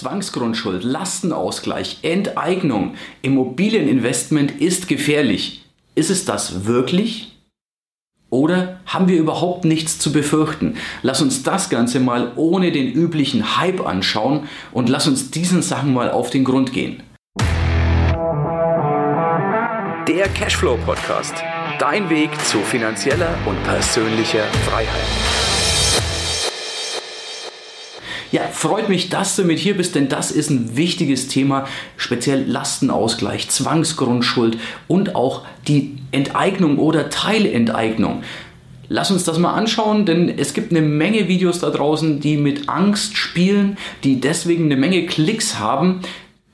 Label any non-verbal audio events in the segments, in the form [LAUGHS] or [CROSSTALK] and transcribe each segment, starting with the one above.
Zwangsgrundschuld, Lastenausgleich, Enteignung, Immobilieninvestment ist gefährlich. Ist es das wirklich? Oder haben wir überhaupt nichts zu befürchten? Lass uns das Ganze mal ohne den üblichen Hype anschauen und lass uns diesen Sachen mal auf den Grund gehen. Der Cashflow Podcast. Dein Weg zu finanzieller und persönlicher Freiheit. Ja, freut mich, dass du mit hier bist, denn das ist ein wichtiges Thema, speziell Lastenausgleich, Zwangsgrundschuld und auch die Enteignung oder Teilenteignung. Lass uns das mal anschauen, denn es gibt eine Menge Videos da draußen, die mit Angst spielen, die deswegen eine Menge Klicks haben.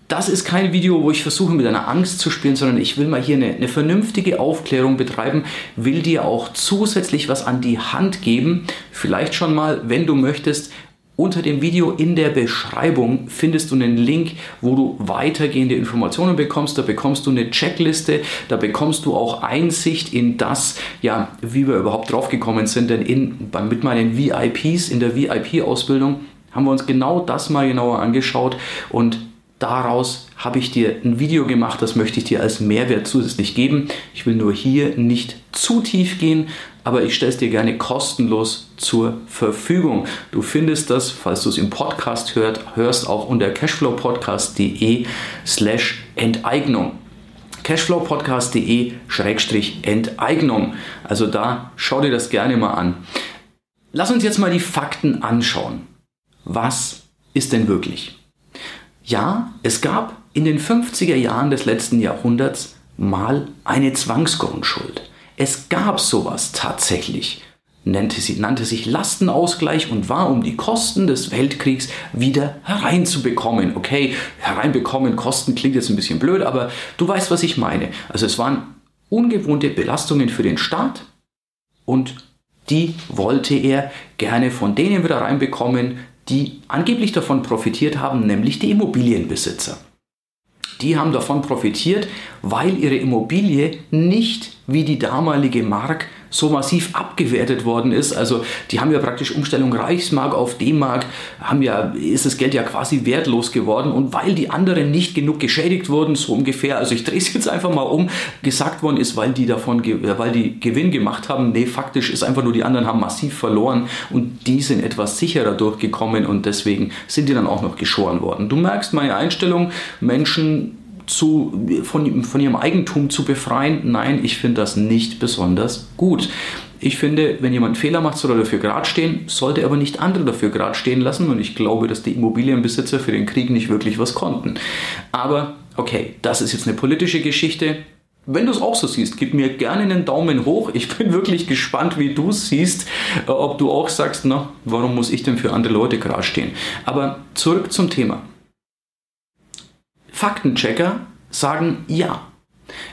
Das ist kein Video, wo ich versuche mit einer Angst zu spielen, sondern ich will mal hier eine, eine, vernünftige Aufklärung betreiben, will dir auch zusätzlich was an die Hand geben. Vielleicht schon mal, wenn du möchtest, unter dem Video in der Beschreibung findest du einen Link, wo du weitergehende Informationen bekommst. Da bekommst du eine Checkliste, da bekommst du auch Einsicht in das, ja, wie wir überhaupt drauf gekommen sind. Denn in, mit meinen VIPs in der VIP-Ausbildung haben wir uns genau das mal genauer angeschaut und daraus habe ich dir ein Video gemacht, das möchte ich dir als Mehrwert zusätzlich geben. Ich will nur hier nicht zu tief gehen, aber ich stelle es dir gerne kostenlos zur Verfügung. Du findest das, falls du es im Podcast hört, hörst, auch unter cashflowpodcast.de slash Enteignung cashflowpodcast.de Enteignung. Also da schau dir das gerne mal an. Lass uns jetzt mal die Fakten anschauen. Was ist denn wirklich? Ja, es gab in den 50er Jahren des letzten Jahrhunderts mal eine Zwangsgrundschuld. Es gab sowas tatsächlich. Nannte, sie, nannte sich Lastenausgleich und war, um die Kosten des Weltkriegs wieder hereinzubekommen. Okay, hereinbekommen, Kosten klingt jetzt ein bisschen blöd, aber du weißt, was ich meine. Also es waren ungewohnte Belastungen für den Staat und die wollte er gerne von denen wieder reinbekommen, die angeblich davon profitiert haben, nämlich die Immobilienbesitzer. Die haben davon profitiert, weil ihre Immobilie nicht wie die damalige Mark so massiv abgewertet worden ist. Also die haben ja praktisch Umstellung Reichsmark auf D-Mark, haben ja, ist das Geld ja quasi wertlos geworden. Und weil die anderen nicht genug geschädigt wurden, so ungefähr, also ich drehe es jetzt einfach mal um, gesagt worden ist, weil die davon, weil die Gewinn gemacht haben. Nee, faktisch ist einfach nur, die anderen haben massiv verloren und die sind etwas sicherer durchgekommen und deswegen sind die dann auch noch geschoren worden. Du merkst meine Einstellung, Menschen zu, von, von ihrem Eigentum zu befreien. Nein, ich finde das nicht besonders gut. Ich finde, wenn jemand Fehler macht, soll er dafür gerade stehen, sollte aber nicht andere dafür gerade stehen lassen. Und ich glaube, dass die Immobilienbesitzer für den Krieg nicht wirklich was konnten. Aber okay, das ist jetzt eine politische Geschichte. Wenn du es auch so siehst, gib mir gerne einen Daumen hoch. Ich bin wirklich gespannt, wie du es siehst, äh, ob du auch sagst, na, warum muss ich denn für andere Leute gerade stehen? Aber zurück zum Thema. Faktenchecker sagen ja.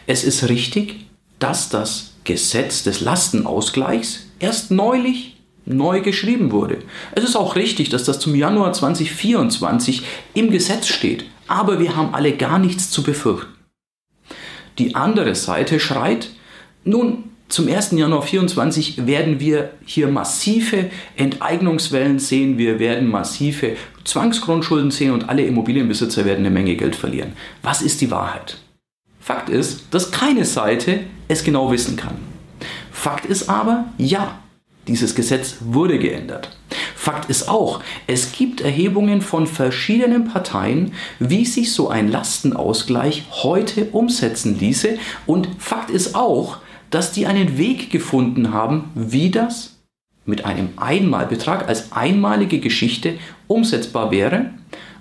Es ist richtig, dass das Gesetz des Lastenausgleichs erst neulich neu geschrieben wurde. Es ist auch richtig, dass das zum Januar 2024 im Gesetz steht, aber wir haben alle gar nichts zu befürchten. Die andere Seite schreit, nun, zum 1. Januar 2024 werden wir hier massive Enteignungswellen sehen, wir werden massive Zwangsgrundschulden sehen und alle Immobilienbesitzer werden eine Menge Geld verlieren. Was ist die Wahrheit? Fakt ist, dass keine Seite es genau wissen kann. Fakt ist aber, ja, dieses Gesetz wurde geändert. Fakt ist auch, es gibt Erhebungen von verschiedenen Parteien, wie sich so ein Lastenausgleich heute umsetzen ließe. Und Fakt ist auch, dass die einen Weg gefunden haben, wie das mit einem Einmalbetrag als einmalige Geschichte umsetzbar wäre,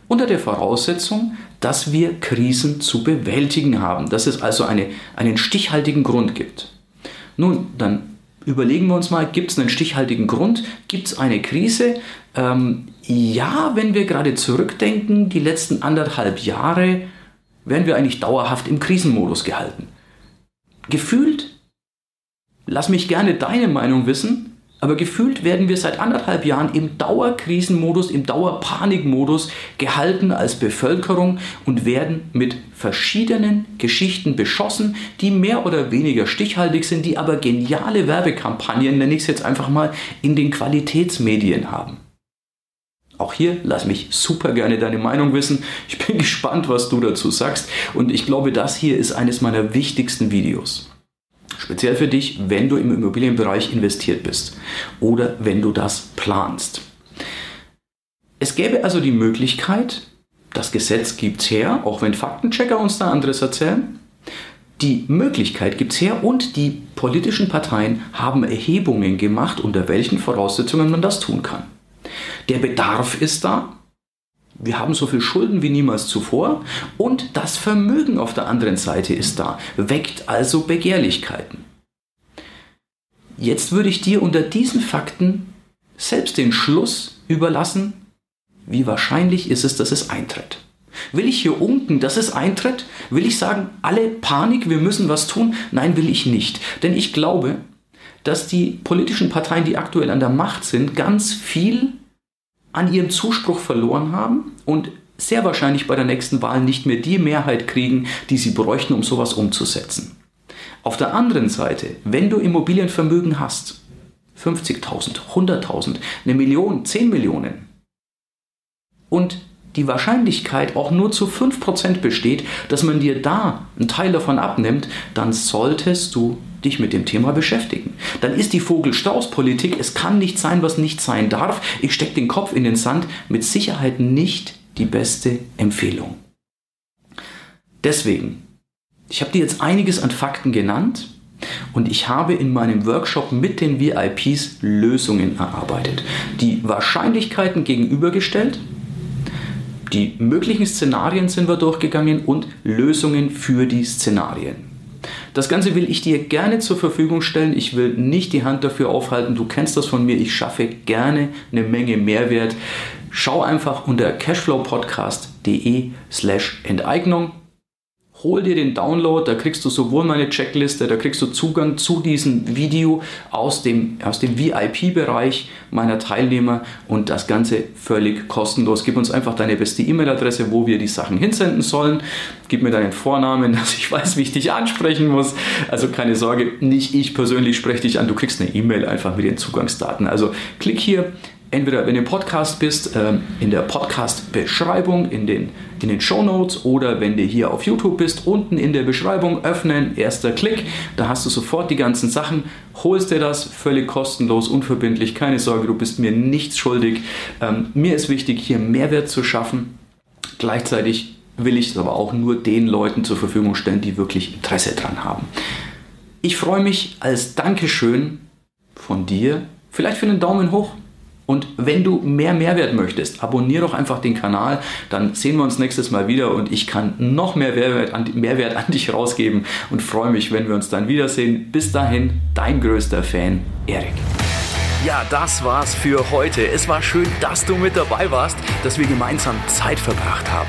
unter der Voraussetzung, dass wir Krisen zu bewältigen haben, dass es also eine, einen stichhaltigen Grund gibt. Nun, dann überlegen wir uns mal, gibt es einen stichhaltigen Grund? Gibt es eine Krise? Ähm, ja, wenn wir gerade zurückdenken, die letzten anderthalb Jahre werden wir eigentlich dauerhaft im Krisenmodus gehalten. Gefühlt Lass mich gerne deine Meinung wissen, aber gefühlt werden wir seit anderthalb Jahren im Dauerkrisenmodus, im Dauerpanikmodus gehalten als Bevölkerung und werden mit verschiedenen Geschichten beschossen, die mehr oder weniger stichhaltig sind, die aber geniale Werbekampagnen, nenne ich es jetzt einfach mal, in den Qualitätsmedien haben. Auch hier lass mich super gerne deine Meinung wissen. Ich bin [LAUGHS] gespannt, was du dazu sagst. Und ich glaube, das hier ist eines meiner wichtigsten Videos. Speziell für dich, wenn du im Immobilienbereich investiert bist oder wenn du das planst. Es gäbe also die Möglichkeit, das Gesetz gibt es her, auch wenn Faktenchecker uns da anderes erzählen, die Möglichkeit gibt es her und die politischen Parteien haben Erhebungen gemacht, unter welchen Voraussetzungen man das tun kann. Der Bedarf ist da. Wir haben so viel Schulden wie niemals zuvor und das Vermögen auf der anderen Seite ist da, weckt also Begehrlichkeiten. Jetzt würde ich dir unter diesen Fakten selbst den Schluss überlassen, wie wahrscheinlich ist es, dass es eintritt. Will ich hier unken, dass es eintritt? Will ich sagen, alle Panik, wir müssen was tun? Nein, will ich nicht. Denn ich glaube, dass die politischen Parteien, die aktuell an der Macht sind, ganz viel an ihrem Zuspruch verloren haben und sehr wahrscheinlich bei der nächsten Wahl nicht mehr die Mehrheit kriegen, die sie bräuchten, um sowas umzusetzen. Auf der anderen Seite, wenn du Immobilienvermögen hast, 50.000, 100.000, eine Million, 10 Millionen und die Wahrscheinlichkeit auch nur zu 5% besteht, dass man dir da einen Teil davon abnimmt, dann solltest du dich mit dem Thema beschäftigen. Dann ist die Vogel-Strauß-Politik, es kann nicht sein, was nicht sein darf, ich stecke den Kopf in den Sand, mit Sicherheit nicht die beste Empfehlung. Deswegen, ich habe dir jetzt einiges an Fakten genannt und ich habe in meinem Workshop mit den VIPs Lösungen erarbeitet, die Wahrscheinlichkeiten gegenübergestellt die möglichen Szenarien sind wir durchgegangen und Lösungen für die Szenarien. Das Ganze will ich dir gerne zur Verfügung stellen. Ich will nicht die Hand dafür aufhalten. Du kennst das von mir. Ich schaffe gerne eine Menge Mehrwert. Schau einfach unter cashflowpodcast.de slash Enteignung hol dir den Download, da kriegst du sowohl meine Checkliste, da kriegst du Zugang zu diesem Video aus dem, aus dem VIP-Bereich meiner Teilnehmer und das Ganze völlig kostenlos. Gib uns einfach deine beste E-Mail-Adresse, wo wir die Sachen hinsenden sollen. Gib mir deinen Vornamen, [LAUGHS] dass ich weiß, wie ich dich ansprechen muss. Also keine Sorge, nicht ich persönlich spreche dich an, du kriegst eine E-Mail einfach mit den Zugangsdaten. Also klick hier entweder wenn du im Podcast bist, ähm, in der Podcast-Beschreibung, in den, in den Show Notes oder wenn du hier auf YouTube bist, unten in der Beschreibung öffnen, erster Klick, da hast du sofort die ganzen Sachen, holst dir das völlig kostenlos, unverbindlich, keine Sorge, du bist mir nichts schuldig. Ähm, mir ist wichtig, hier Mehrwert zu schaffen. Gleichzeitig will ich es aber auch nur den Leuten zur Verfügung stellen, die wirklich Interesse dran haben. Ich freue mich als Dankeschön von dir, vielleicht für einen Daumen hoch und wenn du mehr Mehrwert möchtest, abonniere doch einfach den Kanal, dann sehen wir uns nächstes Mal wieder und ich kann noch mehr Mehrwert an, Mehrwert an dich rausgeben und freue mich, wenn wir uns dann wiedersehen. Bis dahin, dein größter Fan, Erik. Ja, das war's für heute. Es war schön, dass du mit dabei warst, dass wir gemeinsam Zeit verbracht haben.